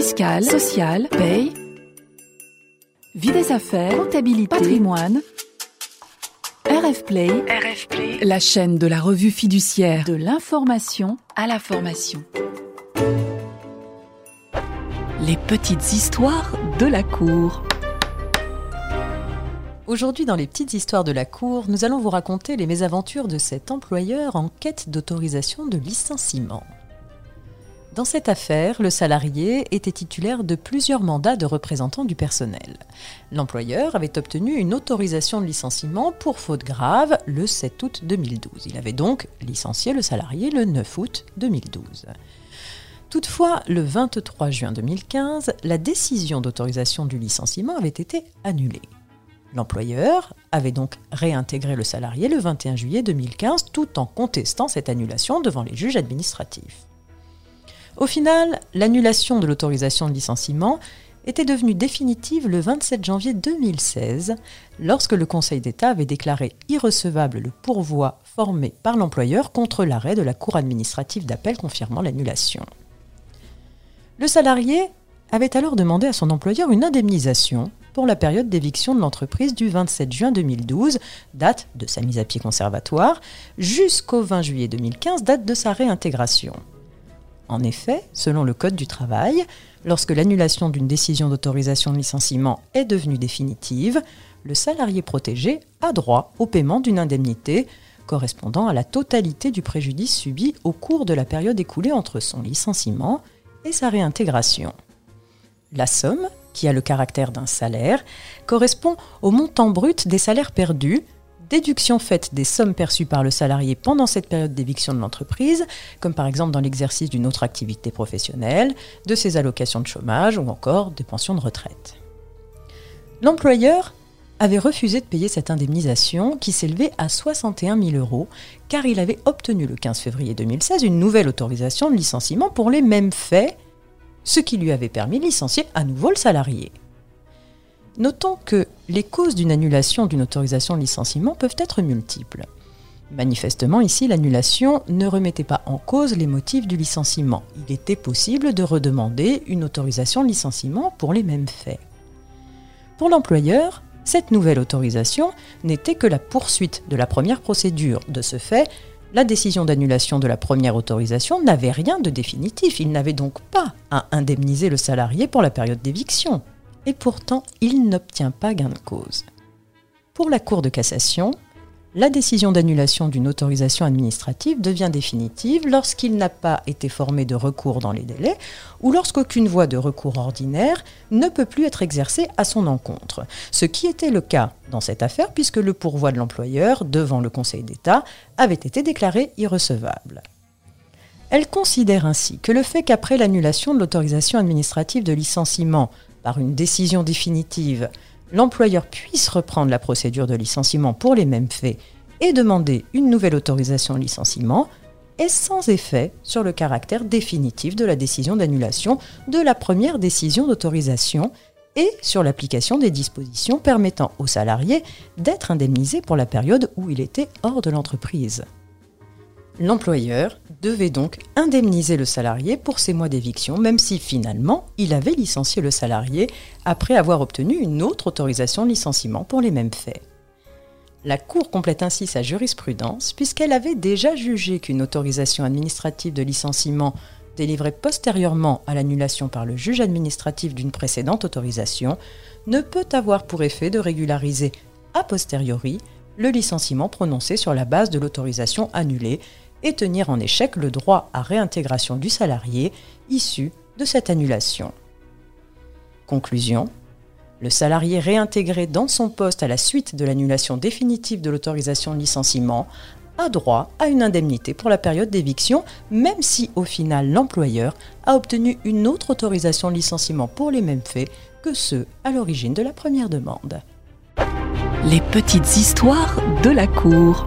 fiscale, sociale, paye, vie des affaires, comptabilité, patrimoine. RF Play, RF Play, la chaîne de la revue fiduciaire de l'information à la formation. Les petites histoires de la cour. Aujourd'hui, dans les petites histoires de la cour, nous allons vous raconter les mésaventures de cet employeur en quête d'autorisation de licenciement. Dans cette affaire, le salarié était titulaire de plusieurs mandats de représentant du personnel. L'employeur avait obtenu une autorisation de licenciement pour faute grave le 7 août 2012. Il avait donc licencié le salarié le 9 août 2012. Toutefois, le 23 juin 2015, la décision d'autorisation du licenciement avait été annulée. L'employeur avait donc réintégré le salarié le 21 juillet 2015 tout en contestant cette annulation devant les juges administratifs. Au final, l'annulation de l'autorisation de licenciement était devenue définitive le 27 janvier 2016, lorsque le Conseil d'État avait déclaré irrecevable le pourvoi formé par l'employeur contre l'arrêt de la Cour administrative d'appel confirmant l'annulation. Le salarié avait alors demandé à son employeur une indemnisation pour la période d'éviction de l'entreprise du 27 juin 2012, date de sa mise à pied conservatoire, jusqu'au 20 juillet 2015, date de sa réintégration. En effet, selon le Code du travail, lorsque l'annulation d'une décision d'autorisation de licenciement est devenue définitive, le salarié protégé a droit au paiement d'une indemnité correspondant à la totalité du préjudice subi au cours de la période écoulée entre son licenciement et sa réintégration. La somme, qui a le caractère d'un salaire, correspond au montant brut des salaires perdus déduction faite des sommes perçues par le salarié pendant cette période d'éviction de l'entreprise, comme par exemple dans l'exercice d'une autre activité professionnelle, de ses allocations de chômage ou encore des pensions de retraite. L'employeur avait refusé de payer cette indemnisation qui s'élevait à 61 000 euros car il avait obtenu le 15 février 2016 une nouvelle autorisation de licenciement pour les mêmes faits, ce qui lui avait permis de licencier à nouveau le salarié. Notons que les causes d'une annulation d'une autorisation de licenciement peuvent être multiples. Manifestement, ici, l'annulation ne remettait pas en cause les motifs du licenciement. Il était possible de redemander une autorisation de licenciement pour les mêmes faits. Pour l'employeur, cette nouvelle autorisation n'était que la poursuite de la première procédure. De ce fait, la décision d'annulation de la première autorisation n'avait rien de définitif. Il n'avait donc pas à indemniser le salarié pour la période d'éviction et pourtant il n'obtient pas gain de cause. Pour la Cour de cassation, la décision d'annulation d'une autorisation administrative devient définitive lorsqu'il n'a pas été formé de recours dans les délais ou lorsqu'aucune voie de recours ordinaire ne peut plus être exercée à son encontre. Ce qui était le cas dans cette affaire puisque le pourvoi de l'employeur devant le Conseil d'État avait été déclaré irrecevable. Elle considère ainsi que le fait qu'après l'annulation de l'autorisation administrative de licenciement par une décision définitive, l'employeur puisse reprendre la procédure de licenciement pour les mêmes faits et demander une nouvelle autorisation de licenciement est sans effet sur le caractère définitif de la décision d'annulation de la première décision d'autorisation et sur l'application des dispositions permettant au salarié d'être indemnisé pour la période où il était hors de l'entreprise. L'employeur devait donc indemniser le salarié pour ses mois d'éviction, même si finalement il avait licencié le salarié après avoir obtenu une autre autorisation de licenciement pour les mêmes faits. La Cour complète ainsi sa jurisprudence puisqu'elle avait déjà jugé qu'une autorisation administrative de licenciement délivrée postérieurement à l'annulation par le juge administratif d'une précédente autorisation ne peut avoir pour effet de régulariser a posteriori le licenciement prononcé sur la base de l'autorisation annulée et tenir en échec le droit à réintégration du salarié issu de cette annulation. Conclusion. Le salarié réintégré dans son poste à la suite de l'annulation définitive de l'autorisation de licenciement a droit à une indemnité pour la période d'éviction, même si au final l'employeur a obtenu une autre autorisation de licenciement pour les mêmes faits que ceux à l'origine de la première demande. Les petites histoires de la Cour.